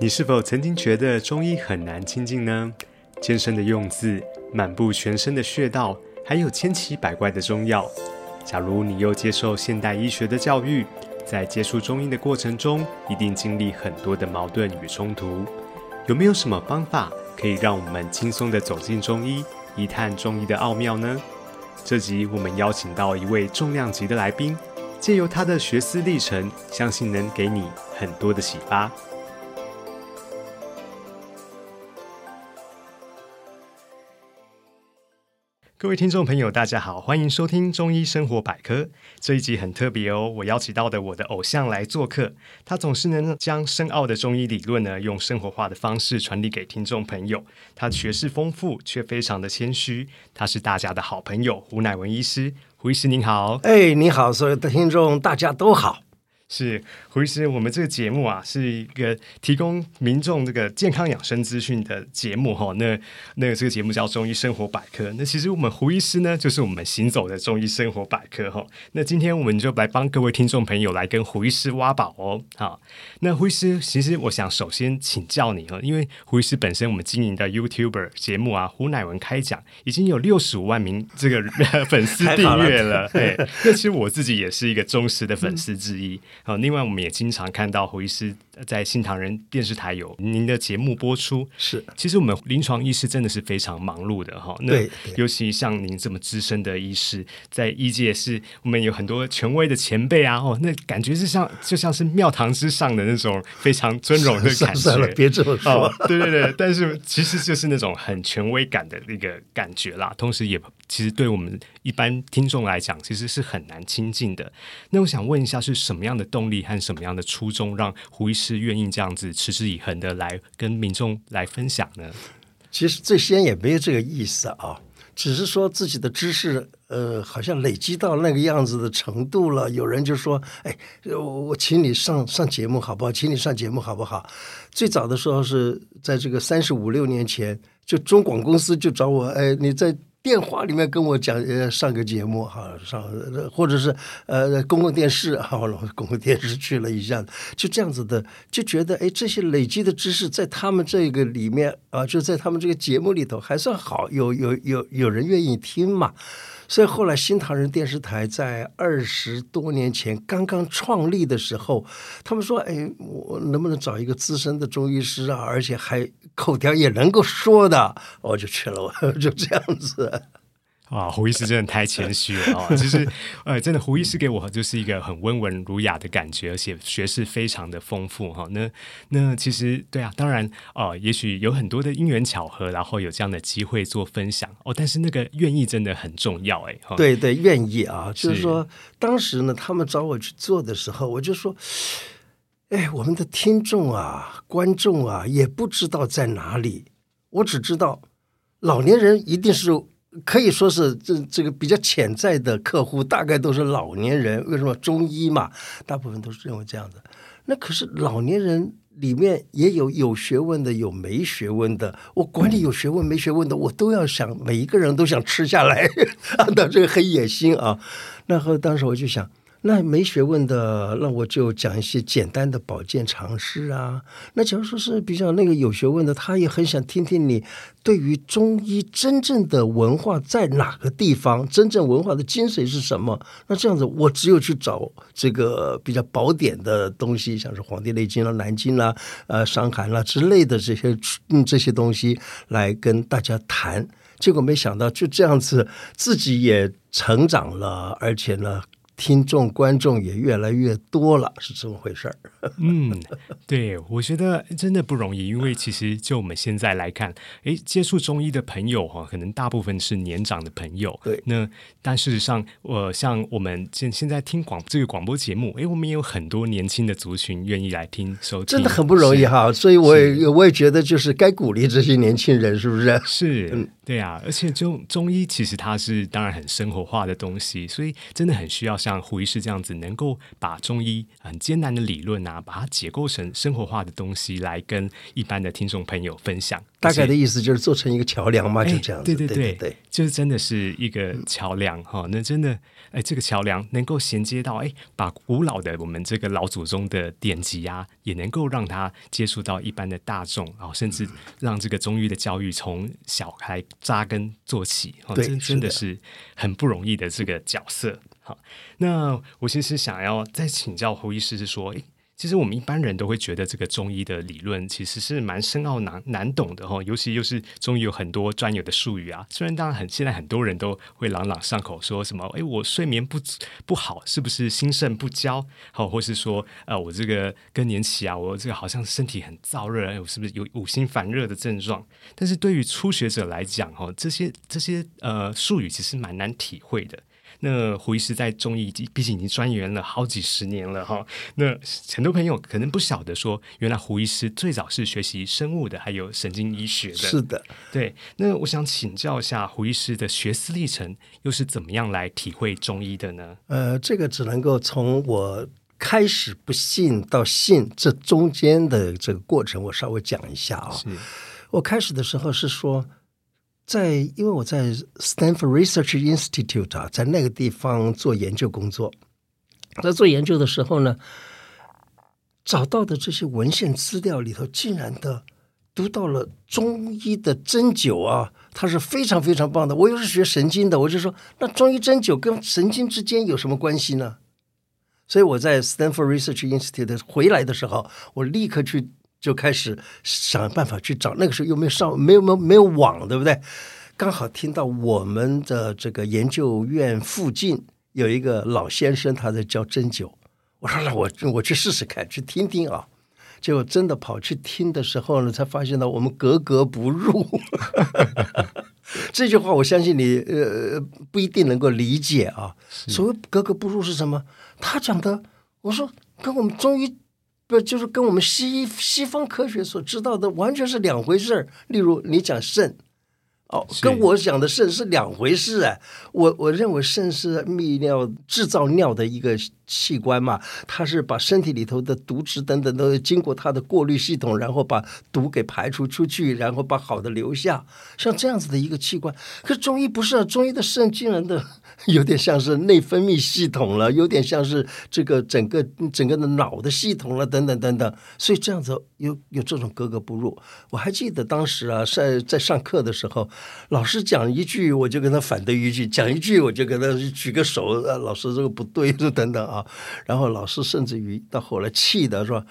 你是否曾经觉得中医很难亲近呢？艰深的用字，满布全身的穴道，还有千奇百怪的中药。假如你又接受现代医学的教育，在接触中医的过程中，一定经历很多的矛盾与冲突。有没有什么方法可以让我们轻松的走进中医，一探中医的奥妙呢？这集我们邀请到一位重量级的来宾，借由他的学思历程，相信能给你很多的启发。各位听众朋友，大家好，欢迎收听中医生活百科。这一集很特别哦，我邀请到的我的偶像来做客，他总是能将深奥的中医理论呢，用生活化的方式传递给听众朋友。他学识丰富，却非常的谦虚。他是大家的好朋友胡乃文医师，胡医师您好。哎，你好，所有的听众大家都好。是胡医师，我们这个节目啊，是一个提供民众这个健康养生资讯的节目哈。那那这个节目叫中医生活百科。那其实我们胡医师呢，就是我们行走的中医生活百科哈。那今天我们就来帮各位听众朋友来跟胡医师挖宝哦。好，那胡医师，其实我想首先请教你哈，因为胡医师本身我们经营的 YouTuber 节目啊，胡乃文开讲已经有六十五万名这个 粉丝订阅了。对，那其实我自己也是一个忠实的粉丝之一。好，另外我们也经常看到胡医师在新唐人电视台有您的节目播出。是，其实我们临床医师真的是非常忙碌的哈。对，尤其像您这么资深的医师，在医界是我们有很多权威的前辈啊。哦，那感觉是像就像是庙堂之上的那种非常尊荣的感觉。别这么说。对对对，但是其实就是那种很权威感的那个感觉啦。同时也其实对我们一般听众来讲，其实是很难亲近的。那我想问一下，是什么样的动力和什么样的初衷，让胡医师是愿意这样子持之以恒的来跟民众来分享呢？其实最先也没有这个意思啊，只是说自己的知识，呃，好像累积到那个样子的程度了。有人就说：“哎，我请你上上节目好不好？请你上节目好不好？”最早的时候是在这个三十五六年前，就中广公司就找我：“哎，你在。”电话里面跟我讲，呃，上个节目哈，上或者是呃公共电视哈，公共电视去了一下，就这样子的，就觉得哎，这些累积的知识在他们这个里面啊，就在他们这个节目里头还算好，有有有有人愿意听嘛。所以后来新唐人电视台在二十多年前刚刚创立的时候，他们说：“哎，我能不能找一个资深的中医师啊？而且还口条也能够说的。”我就去了，我 就这样子。啊，胡医师真的太谦虚了啊！其实，呃，真的胡医师给我就是一个很温文儒雅的感觉，而且学识非常的丰富哈。那那其实对啊，当然哦，也许有很多的因缘巧合，然后有这样的机会做分享哦。但是那个愿意真的很重要哎。对对，愿意啊，就是说当时呢，他们找我去做的时候，我就说，哎，我们的听众啊、观众啊，也不知道在哪里，我只知道老年人一定是。可以说是这这个比较潜在的客户，大概都是老年人。为什么中医嘛，大部分都是认为这样子。那可是老年人里面也有有学问的，有没学问的。我管你有学问没学问的，我都要想每一个人都想吃下来，那这个很野心啊。那后当时我就想。那没学问的，那我就讲一些简单的保健常识啊。那假如说是比较那个有学问的，他也很想听听你对于中医真正的文化在哪个地方，真正文化的精髓是什么？那这样子，我只有去找这个比较宝典的东西，像是《黄帝内经》啦、《南经》啦、呃《伤寒》啦之类的这些嗯这些东西来跟大家谈。结果没想到就这样子，自己也成长了，而且呢。听众观众也越来越多了，是这么回事儿。嗯，对，我觉得真的不容易，因为其实就我们现在来看，诶，接触中医的朋友哈，可能大部分是年长的朋友。对，那但事实上，我像我们现现在听广这个广播节目，诶，我们也有很多年轻的族群愿意来听收听，真的很不容易哈。所以我也我也觉得，就是该鼓励这些年轻人，是不是？是，嗯，对啊。而且中中医其实它是当然很生活化的东西，所以真的很需要。像胡医师这样子，能够把中医很艰难的理论啊，把它解构成生活化的东西，来跟一般的听众朋友分享。大概的意思就是做成一个桥梁嘛，就这样子。对对对对，就是真的是一个桥梁哈。那真的，哎，这个桥梁能够衔接到，哎，把古老的我们这个老祖宗的典籍啊，也能够让他接触到一般的大众啊，甚至让这个中医的教育从小孩扎根做起。对，真真的是很不容易的这个角色。好，那我其实想要再请教胡医师，是说，哎。其实我们一般人都会觉得这个中医的理论其实是蛮深奥难难懂的哈，尤其又是中医有很多专有的术语啊。虽然当然很现在很多人都会朗朗上口，说什么哎我睡眠不不好，是不是心肾不交？好，或是说呃我这个更年期啊，我这个好像身体很燥热，哎我是不是有五心烦热的症状？但是对于初学者来讲哈，这些这些呃术语其实蛮难体会的。那胡医师在中医，毕竟已经钻研了好几十年了哈。那很多朋友可能不晓得说，原来胡医师最早是学习生物的，还有神经医学的。是的，对。那我想请教一下胡医师的学思历程，又是怎么样来体会中医的呢？呃，这个只能够从我开始不信到信这中间的这个过程，我稍微讲一下啊。是我开始的时候是说。在，因为我在 Stanford Research Institute 啊，在那个地方做研究工作，在做研究的时候呢，找到的这些文献资料里头，竟然的读到了中医的针灸啊，它是非常非常棒的。我又是学神经的，我就说，那中医针灸跟神经之间有什么关系呢？所以我在 Stanford Research Institute 回来的时候，我立刻去。就开始想办法去找，那个时候又没有上，没有没有没有网，对不对？刚好听到我们的这个研究院附近有一个老先生，他在教针灸。我说那我我去试试看，去听听啊。结果真的跑去听的时候呢，才发现到我们格格不入。这句话我相信你呃不一定能够理解啊。所谓格格不入是什么？他讲的，我说跟我们中医。不就是跟我们西西方科学所知道的完全是两回事儿。例如你讲肾，哦，跟我讲的肾是两回事哎。我我认为肾是泌尿制造尿的一个器官嘛，它是把身体里头的毒质等等都经过它的过滤系统，然后把毒给排除出去，然后把好的留下，像这样子的一个器官。可中医不是啊，中医的肾竟然的。有点像是内分泌系统了，有点像是这个整个整个的脑的系统了，等等等等。所以这样子有有这种格格不入。我还记得当时啊，在在上课的时候，老师讲一句，我就跟他反对一句；讲一句，我就跟他举个手。老师这个不对，就等等啊。然后老师甚至于到后来气的说：“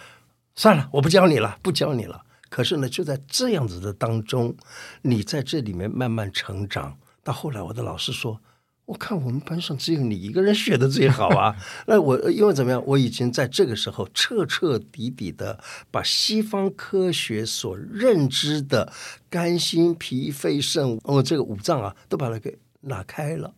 算了，我不教你了，不教你了。”可是呢，就在这样子的当中，你在这里面慢慢成长。到后来，我的老师说。我看我们班上只有你一个人学的最好啊！那我因为怎么样？我已经在这个时候彻彻底底的把西方科学所认知的肝、心、脾、肺、肾，哦，这个五脏啊，都把它给拉开了。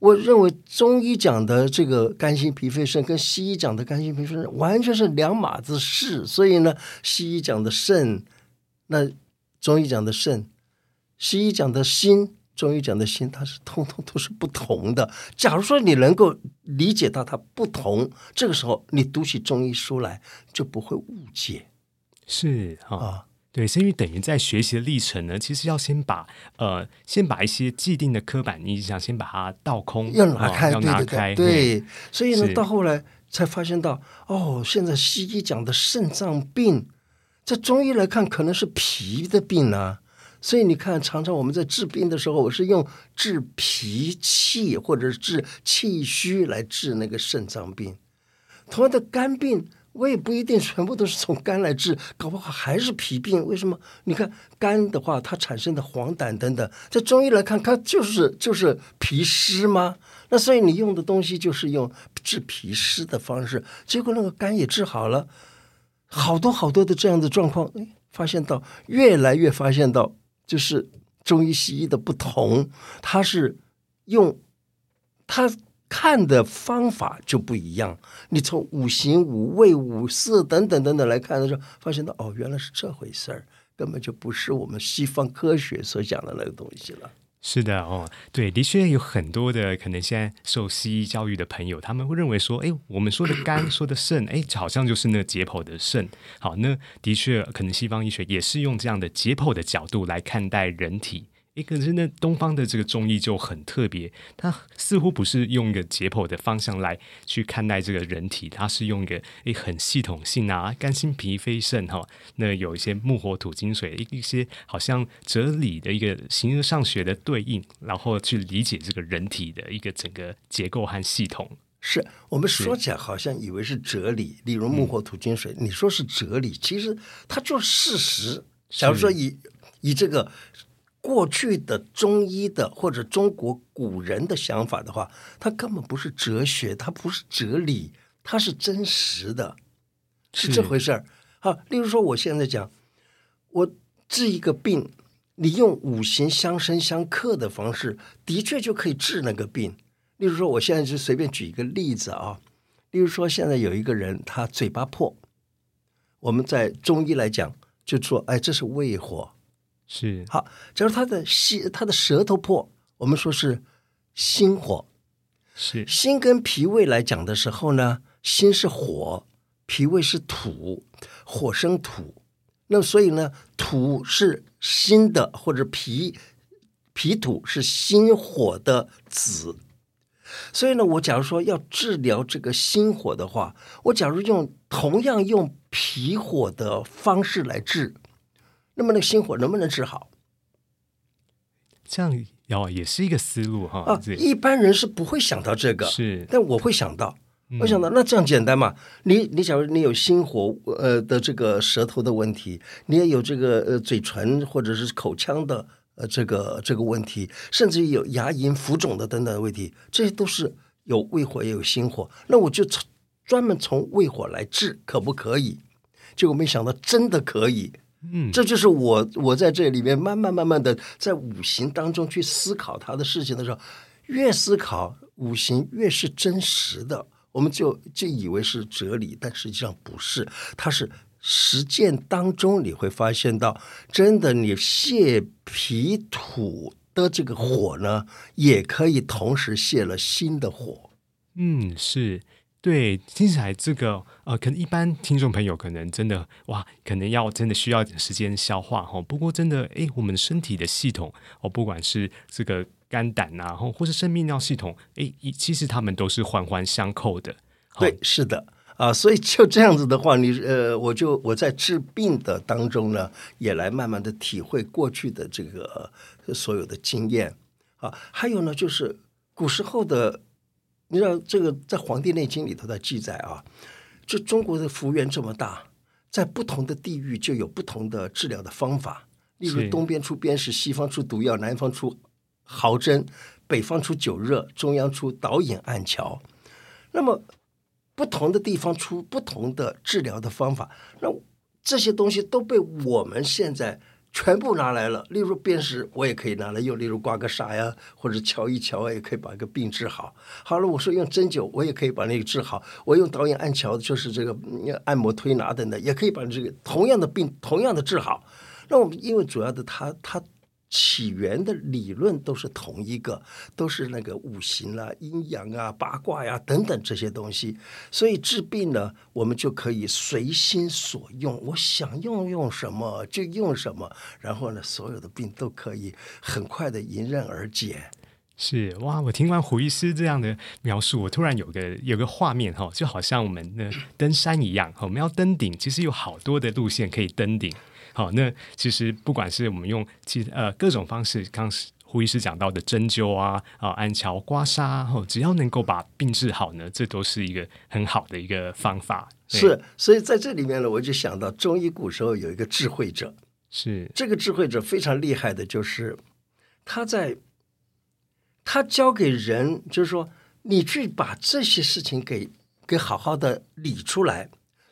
我认为中医讲的这个肝、心、脾、肺、肾，跟西医讲的肝、心、脾、肺、肾完全是两码子事。所以呢，西医讲的肾，那中医讲的肾，西医讲的心。中医讲的心，它是通通都是不同的。假如说你能够理解到它不同，这个时候你读起中医书来就不会误解。是啊，对，所以等于在学习的历程呢，其实要先把呃，先把一些既定的刻板印象先把它倒空，要拿开，要拿开。对，所以呢，到后来才发现到，哦，现在西医讲的肾脏病，在中医来看可能是脾的病呢。所以你看，常常我们在治病的时候，我是用治脾气或者治气虚来治那个肾脏病。同样的肝病，我也不一定全部都是从肝来治，搞不好还是脾病。为什么？你看肝的话，它产生的黄疸等等，在中医来看，它就是就是脾湿吗？那所以你用的东西就是用治脾湿的方式，结果那个肝也治好了，好多好多的这样的状况，哎，发现到越来越发现到。就是中医西医的不同，他是用他看的方法就不一样。你从五行、五味、五色等等等等来看的时候，发现到哦，原来是这回事儿，根本就不是我们西方科学所讲的那个东西了。是的哦，对，的确有很多的可能现在受西医教育的朋友，他们会认为说，哎，我们说的肝，说的肾，哎，好像就是那解剖的肾。好，那的确可能西方医学也是用这样的解剖的角度来看待人体。一个是那东方的这个中医就很特别，它似乎不是用一个解剖的方向来去看待这个人体，它是用一个诶很系统性啊，肝心脾肺肾哈，那有一些木火土金水一一些好像哲理的一个形而上学的对应，然后去理解这个人体的一个整个结构和系统。是我们说起来好像以为是哲理，例如木火土金水，你说是哲理，其实它就是事实。假如说以以这个。过去的中医的或者中国古人的想法的话，它根本不是哲学，它不是哲理，它是真实的，是这回事儿。好，例如说，我现在讲，我治一个病，你用五行相生相克的方式，的确就可以治那个病。例如说，我现在就随便举一个例子啊，例如说，现在有一个人他嘴巴破，我们在中医来讲就说，哎，这是胃火。是好，假如他的心，他的舌头破，我们说是心火。是心跟脾胃来讲的时候呢，心是火，脾胃是土，火生土。那所以呢，土是心的，或者脾脾土是心火的子。所以呢，我假如说要治疗这个心火的话，我假如用同样用脾火的方式来治。那么那个心火能不能治好？这样哦，也是一个思路哈。啊，一般人是不会想到这个，是，但我会想到，我想到那这样简单嘛？你你假如你有心火呃的这个舌头的问题，你也有这个呃嘴唇或者是口腔的呃这个这个问题，甚至于有牙龈浮肿的等等的问题，这些都是有胃火也有心火，那我就从专门从胃火来治，可不可以？结果没想到真的可以。嗯，这就是我我在这里面慢慢慢慢的在五行当中去思考他的事情的时候，越思考五行越是真实的，我们就就以为是哲理，但实际上不是，它是实践当中你会发现到，真的你泄脾土的这个火呢，也可以同时泄了心的火。嗯，是。对，听起来这个呃，可能一般听众朋友可能真的哇，可能要真的需要点时间消化哈。不过真的，哎，我们身体的系统哦，不管是这个肝胆呐，或或是生泌尿系统，哎，其实他们都是环环相扣的。对，是的啊，所以就这样子的话，你呃，我就我在治病的当中呢，也来慢慢的体会过去的这个所有的经验啊。还有呢，就是古时候的。你知道这个在《黄帝内经》里头的记载啊，就中国的幅员这么大，在不同的地域就有不同的治疗的方法。例如东边出砭石，西方出毒药，南方出毫针，北方出灸热，中央出导引按桥。那么不同的地方出不同的治疗的方法，那这些东西都被我们现在。全部拿来了，例如砭石，我也可以拿来用；例如刮个痧呀，或者敲一敲，也可以把一个病治好。好了，我说用针灸，我也可以把那个治好；我用导演按桥，就是这个按摩推拿等等，也可以把这个同样的病同样的治好。那我们因为主要的，他他。起源的理论都是同一个，都是那个五行啦、阴阳啊、八卦呀等等这些东西。所以治病呢，我们就可以随心所用，我想用用什么就用什么，然后呢，所有的病都可以很快的迎刃而解。是哇，我听完胡医师这样的描述，我突然有个有个画面哈，就好像我们的登山一样，我们要登顶，其实有好多的路线可以登顶。好，那其实不管是我们用其呃各种方式，刚胡医师讲到的针灸啊、啊按桥、刮痧，哦，只要能够把病治好呢，这都是一个很好的一个方法。是，所以在这里面呢，我就想到中医古时候有一个智慧者，是这个智慧者非常厉害的，就是他在他教给人，就是说你去把这些事情给给好好的理出来。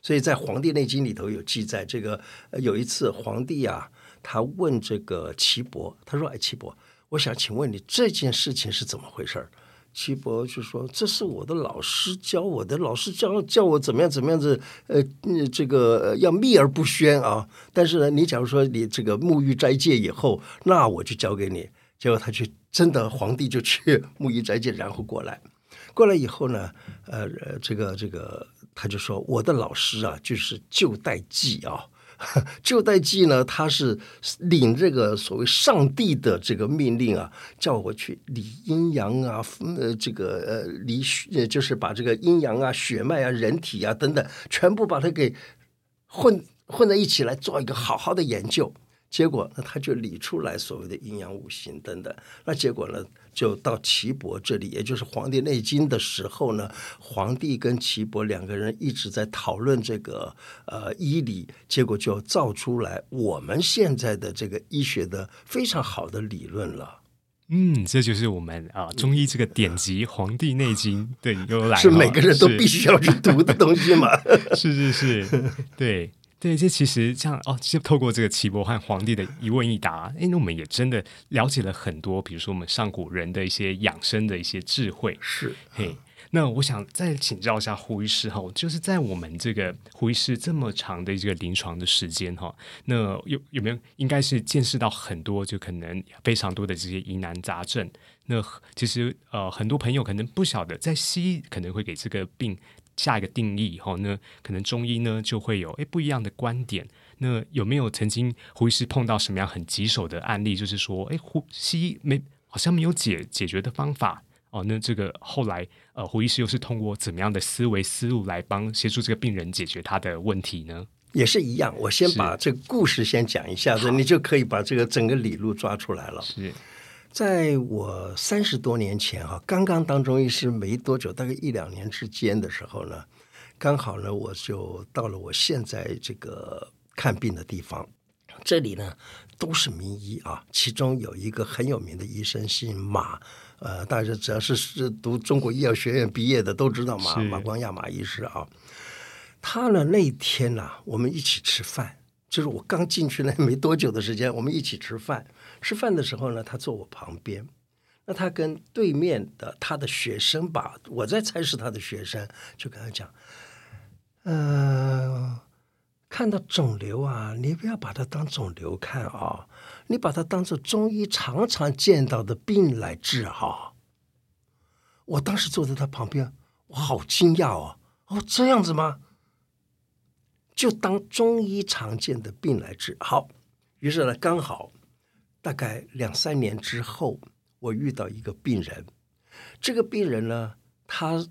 所以在《黄帝内经》里头有记载，这个有一次皇帝啊，他问这个岐伯，他说：“哎，岐伯，我想请问你这件事情是怎么回事？”岐伯就说：“这是我的老师教我的，老师教叫我怎么样怎么样子，呃，这个要秘而不宣啊。但是呢，你假如说你这个沐浴斋戒以后，那我就交给你。结果他去真的皇帝就去沐浴斋戒，然后过来，过来以后呢，呃，这个这个他就说我的老师啊，就是旧代记啊。旧代记呢，他是领这个所谓上帝的这个命令啊，叫我去理阴阳啊，呃，这个呃理血，就是把这个阴阳啊、血脉啊、人体啊等等，全部把它给混混在一起来做一个好好的研究。结果那他就理出来所谓的阴阳五行等等，那结果呢，就到岐伯这里，也就是《黄帝内经》的时候呢，皇帝跟岐伯两个人一直在讨论这个呃医理，结果就造出来我们现在的这个医学的非常好的理论了。嗯，这就是我们啊中医这个典籍《黄帝内经》对由来是每个人都必须要去读的东西嘛？是是是，对。对，这其实这样哦，就透过这个岐伯和皇帝的一问一答，哎，那我们也真的了解了很多，比如说我们上古人的一些养生的一些智慧。是，嘿，那我想再请教一下胡医师哈，就是在我们这个胡医师这么长的这个临床的时间哈，那有有没有应该是见识到很多，就可能非常多的这些疑难杂症？那其实呃，很多朋友可能不晓得，在西医可能会给这个病。下一个定义以后呢可能中医呢就会有诶不一样的观点。那有没有曾经胡医师碰到什么样很棘手的案例？就是说，诶胡西医没好像没有解解决的方法哦。那这个后来呃胡医师又是通过怎么样的思维思路来帮协助这个病人解决他的问题呢？也是一样，我先把这个故事先讲一下子，你就可以把这个整个理路抓出来了。是。在我三十多年前哈，刚刚当中医师没多久，大概一两年之间的时候呢，刚好呢，我就到了我现在这个看病的地方。这里呢都是名医啊，其中有一个很有名的医生姓马，呃，大家只要是是读中国医药学院毕业的都知道马马光亚马医师啊。他呢那天呢，我们一起吃饭，就是我刚进去那没多久的时间，我们一起吃饭。吃饭的时候呢，他坐我旁边，那他跟对面的他的学生吧，我在猜是他的学生，就跟他讲，呃，看到肿瘤啊，你不要把它当肿瘤看啊，你把它当做中医常常见到的病来治哈。我当时坐在他旁边，我好惊讶哦，哦这样子吗？就当中医常见的病来治好，于是呢，刚好。大概两三年之后，我遇到一个病人。这个病人呢，他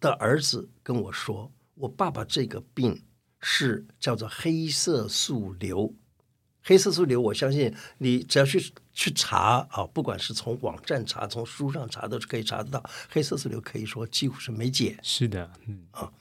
的儿子跟我说：“我爸爸这个病是叫做黑色素瘤。黑色素瘤，我相信你只要去去查啊，不管是从网站查、从书上查，都是可以查得到。黑色素瘤可以说几乎是没解。是的，嗯啊。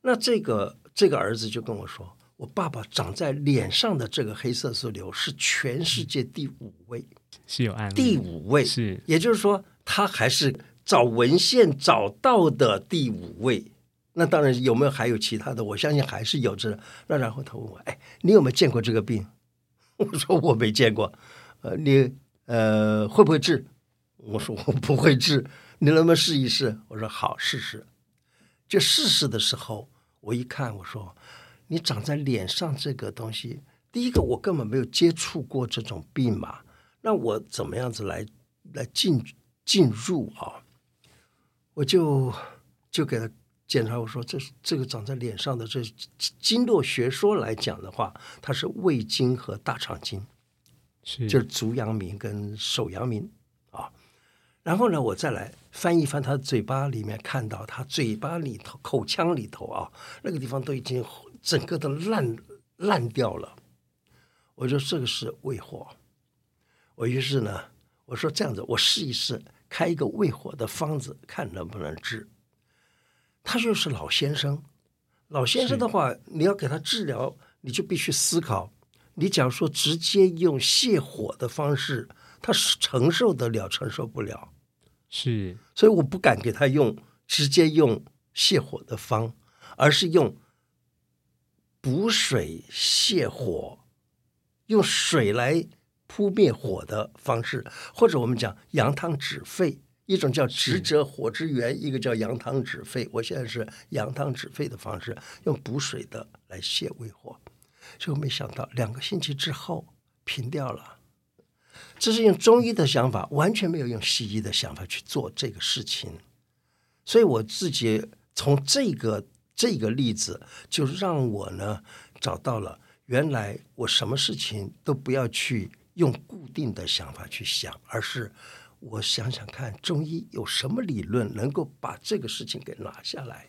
那这个这个儿子就跟我说。”我爸爸长在脸上的这个黑色素瘤是全世界第五位，是有案例。第五位是，也就是说，他还是找文献找到的第五位。那当然有没有还有其他的？我相信还是有这。那然后他问我：“哎，你有没有见过这个病？” 我说：“我没见过。”呃，你呃会不会治？我说：“我不会治。”你能不能试一试？我说：“好，试试。”就试试的时候，我一看，我说。你长在脸上这个东西，第一个我根本没有接触过这种病嘛，那我怎么样子来来进进入啊？我就就给他检查，我说这这个长在脸上的这经络学说来讲的话，它是胃经和大肠经，是就是足阳明跟手阳明啊。然后呢，我再来翻一翻他嘴巴里面，看到他嘴巴里头口腔里头啊，那个地方都已经。整个都烂烂掉了，我说这个是胃火，我于是呢，我说这样子，我试一试开一个胃火的方子，看能不能治。他说是老先生，老先生的话，你要给他治疗，你就必须思考。你假如说直接用泻火的方式，他是承受得了，承受不了。是，所以我不敢给他用直接用泻火的方，而是用。补水泻火，用水来扑灭火的方式，或者我们讲羊汤止沸，一种叫直折火之源，一个叫羊汤止沸。我现在是羊汤止沸的方式，用补水的来泻胃火。结果没想到两个星期之后平掉了，这是用中医的想法，完全没有用西医的想法去做这个事情。所以我自己从这个这个例子，就让我呢找到了原来我什么事情都不要去用固定的想法去想，而是我想想看中医有什么理论能够把这个事情给拿下来。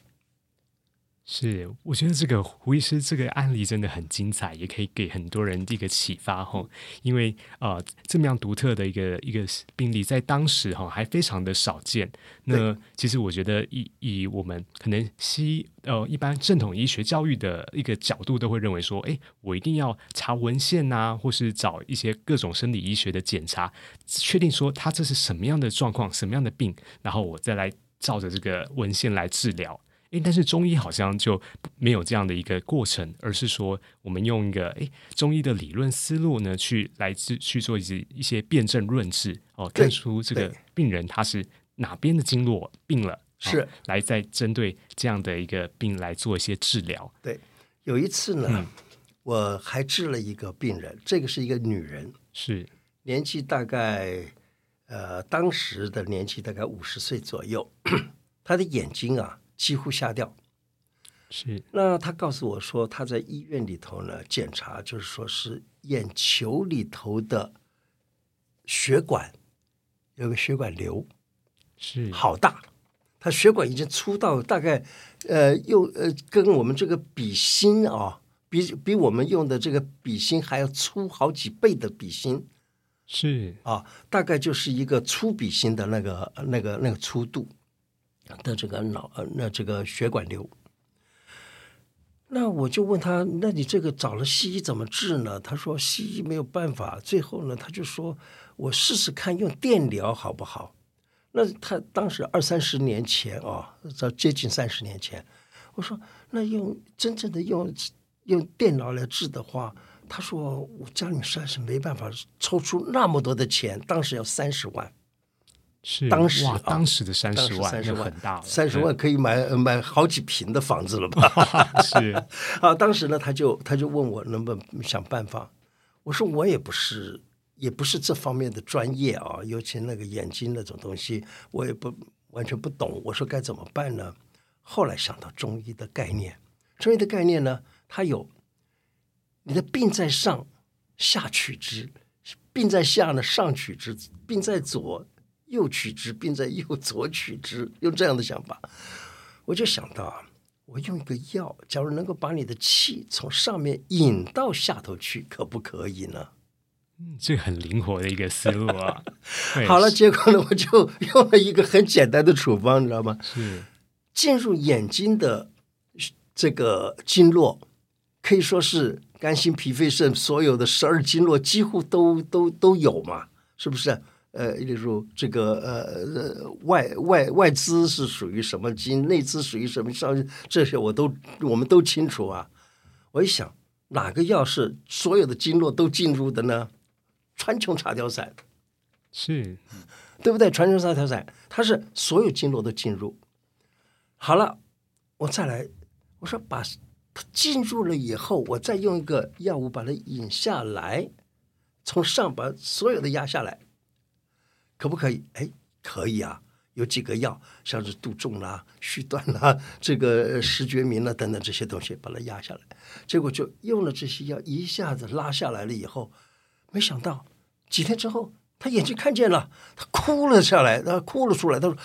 是，我觉得这个胡医师这个案例真的很精彩，也可以给很多人一个启发哈。因为呃，这么样独特的一个一个病例，在当时哈还非常的少见。那其实我觉得，以以我们可能西呃一般正统医学教育的一个角度，都会认为说，哎，我一定要查文献呐，或是找一些各种生理医学的检查，确定说他这是什么样的状况，什么样的病，然后我再来照着这个文献来治疗。但是中医好像就没有这样的一个过程，而是说我们用一个诶中医的理论思路呢，去来自去做一些一些辩证论治哦，看出这个病人他是哪边的经络病了，是来再针对这样的一个病来做一些治疗。对，有一次呢，我还治了一个病人，这个是一个女人，是年纪大概呃当时的年纪大概五十岁左右，她的眼睛啊。几乎瞎掉，是。那他告诉我说，他在医院里头呢检查，就是说是眼球里头的血管有个血管瘤，是。好大，他血管已经粗到大概呃，又呃，跟我们这个笔芯啊，比比我们用的这个笔芯还要粗好几倍的笔芯，是。啊，大概就是一个粗笔芯的那个那个那个粗度。的这个脑呃，那这个血管瘤，那我就问他，那你这个找了西医怎么治呢？他说西医没有办法。最后呢，他就说我试试看用电疗好不好？那他当时二三十年前啊，这接近三十年前，我说那用真正的用用电脑来治的话，他说我家里面实在是没办法抽出那么多的钱，当时要三十万。是当时啊，当时的三十万，三十万很大了，三十万可以买买好几平的房子了吧？是 啊，当时呢，他就他就问我能不能想办法。我说我也不是也不是这方面的专业啊，尤其那个眼睛那种东西，我也不完全不懂。我说该怎么办呢？后来想到中医的概念，中医的概念呢，它有你的病在上，下取之；病在下呢，上取之；病在左。右取之，并在右左取之，用这样的想法，我就想到啊，我用一个药，假如能够把你的气从上面引到下头去，可不可以呢？嗯，这很灵活的一个思路啊。好了，结果呢，我就用了一个很简单的处方，你知道吗？是进入眼睛的这个经络，可以说是肝、心、脾、肺、肾所有的十二经络几乎都都都有嘛，是不是？呃，例如这个呃外外外资是属于什么金，内资属于什么商，这些我都我们都清楚啊。我一想，哪个药是所有的经络都进入的呢？川穹茶调散是，对不对？川穹茶调散，它是所有经络都进入。好了，我再来，我说把它进入了以后，我再用一个药物把它引下来，从上把所有的压下来。可不可以？哎，可以啊！有几个药，像是杜仲啦、续断啦、这个石决明啦等等这些东西，把它压下来。结果就用了这些药，一下子拉下来了以后，没想到几天之后，他眼睛看见了，他哭了下来，他哭了出来。他说：“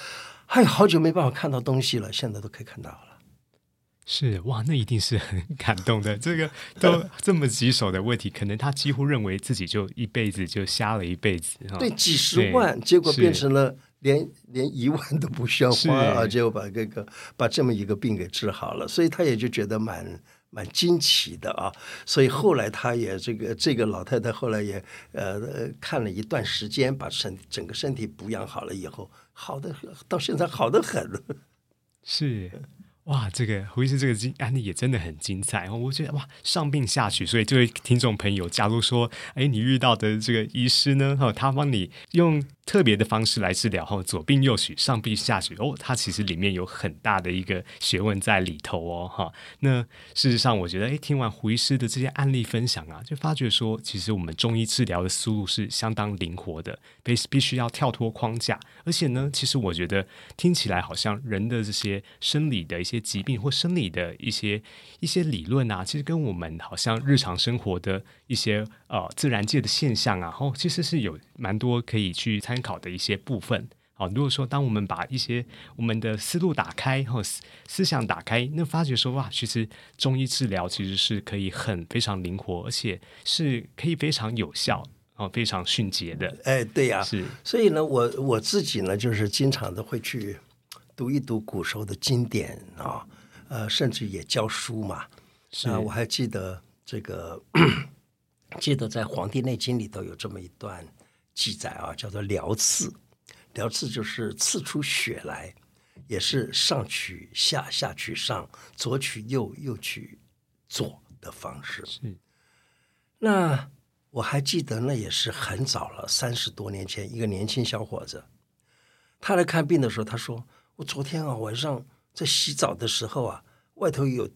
哎，好久没办法看到东西了，现在都可以看到了。”是哇，那一定是很 感动的。这个都 这么棘手的问题，可能他几乎认为自己就一辈子就瞎了一辈子。对，几十万，结果变成了连连一万都不需要花啊！结果把这个把这么一个病给治好了，所以他也就觉得蛮蛮惊奇的啊。所以后来他也这个这个老太太后来也呃看了一段时间，把身整个身体补养好了以后，好的到现在好的很。是。哇，这个胡医师这个经案例也真的很精彩！我觉得哇，上病下取，所以这位听众朋友，假如说，哎，你遇到的这个医师呢，哈，他帮你用特别的方式来治疗，后左病右许，上病下许，哦，它其实里面有很大的一个学问在里头哦，哈。那事实上，我觉得，哎，听完胡医师的这些案例分享啊，就发觉说，其实我们中医治疗的思路是相当灵活的，必必须要跳脱框架，而且呢，其实我觉得听起来好像人的这些生理的一些疾病或生理的一些一些理论啊，其实跟我们好像日常生活的一些呃自然界的现象啊，哦，其实是有蛮多可以去参考的一些部分。好，如果说当我们把一些我们的思路打开或思思想打开，那发觉说哇，其实中医治疗其实是可以很非常灵活，而且是可以非常有效哦，非常迅捷的。哎，对呀，是。所以呢，我我自己呢，就是经常的会去读一读古时候的经典啊，呃，甚至也教书嘛。是，我还记得这个，记得在《黄帝内经》里头有这么一段记载啊，叫做疗刺。疗刺就是刺出血来，也是上取下，下取上，左取右，右取左的方式。是。那我还记得，那也是很早了，三十多年前，一个年轻小伙子，他来看病的时候，他说：“我昨天啊晚上在洗澡的时候啊，外头有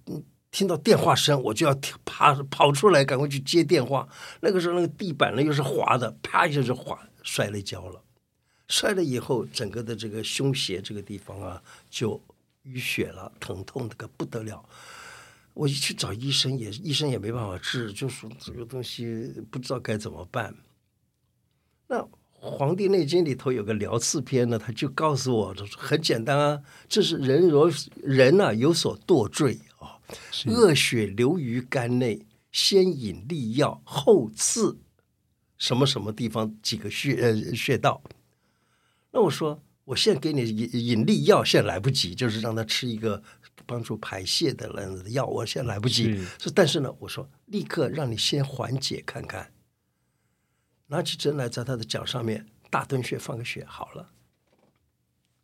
听到电话声，我就要爬跑出来，赶快去接电话。那个时候那个地板呢又是滑的，啪一下就滑摔了一跤了。”摔了以后，整个的这个胸胁这个地方啊，就淤血了，疼痛的个不得了。我一去找医生，也医生也没办法治，就说这个东西不知道该怎么办。那《黄帝内经》里头有个疗刺篇呢，他就告诉我，很简单啊，这是人若人啊有所堕坠，恶血流于肝内，先引利药，后刺什么什么地方几个穴呃穴道。那我说，我现在给你引引利药，现在来不及，就是让他吃一个帮助排泄的那样的药，我现在来不及。是，但是呢，我说立刻让你先缓解看看。拿起针来，在他的脚上面大敦穴放个血，好了，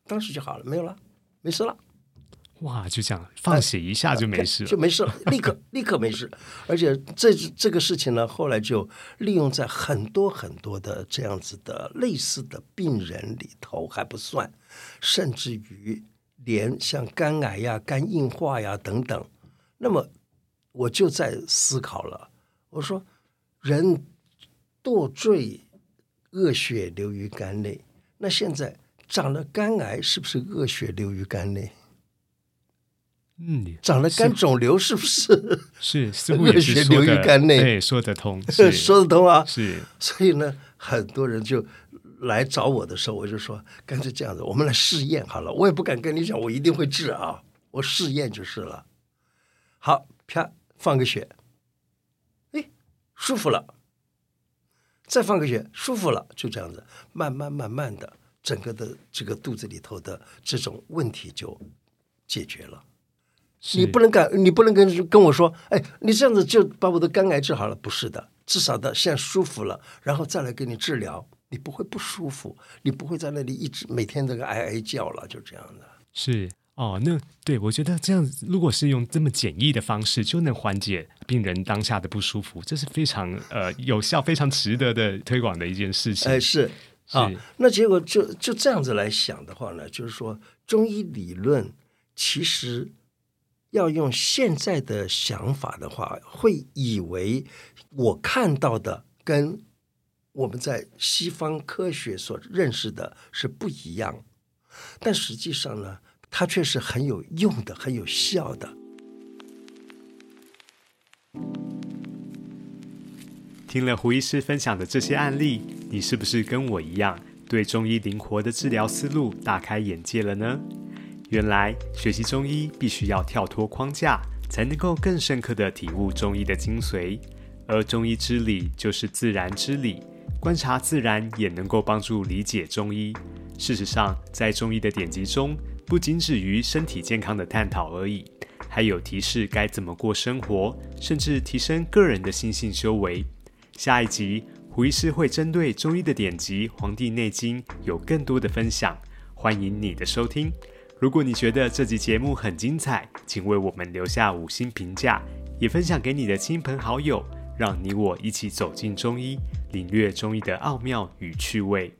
当时就好了，没有了，没事了。哇，就这样放血一下就没事，就没事了，立刻立刻没事。而且这这个事情呢，后来就利用在很多很多的这样子的类似的病人里头还不算，甚至于连像肝癌呀、肝硬化呀等等。那么我就在思考了，我说人堕坠，恶血流于肝内，那现在长了肝癌，是不是恶血流于肝内？嗯，长了肝肿瘤是不是？是，似乎也是流于肝内，说得通，说得通啊。是，所以呢，很多人就来找我的时候，我就说，干脆这样子，我们来试验好了。我也不敢跟你讲，我一定会治啊，我试验就是了。好，啪，放个血，哎，舒服了，再放个血，舒服了，就这样子，慢慢慢慢的，整个的这个肚子里头的这种问题就解决了。你不能敢，你不能跟跟我说，哎，你这样子就把我的肝癌治好了？不是的，至少的现在舒服了，然后再来给你治疗，你不会不舒服，你不会在那里一直每天这个哀哀叫了，就这样的。是哦，那对我觉得这样，如果是用这么简易的方式就能缓解病人当下的不舒服，这是非常呃有效、非常值得的推广的一件事情。哎，是啊，那结果就就这样子来想的话呢，就是说中医理论其实。要用现在的想法的话，会以为我看到的跟我们在西方科学所认识的是不一样，但实际上呢，它却是很有用的、很有效的。听了胡医师分享的这些案例，你是不是跟我一样，对中医灵活的治疗思路大开眼界了呢？原来学习中医必须要跳脱框架，才能够更深刻的体悟中医的精髓。而中医之理就是自然之理，观察自然也能够帮助理解中医。事实上，在中医的典籍中，不仅止于身体健康的探讨而已，还有提示该怎么过生活，甚至提升个人的心性修为。下一集，胡医师会针对中医的典籍《黄帝内经》有更多的分享，欢迎你的收听。如果你觉得这集节目很精彩，请为我们留下五星评价，也分享给你的亲朋好友，让你我一起走进中医，领略中医的奥妙与趣味。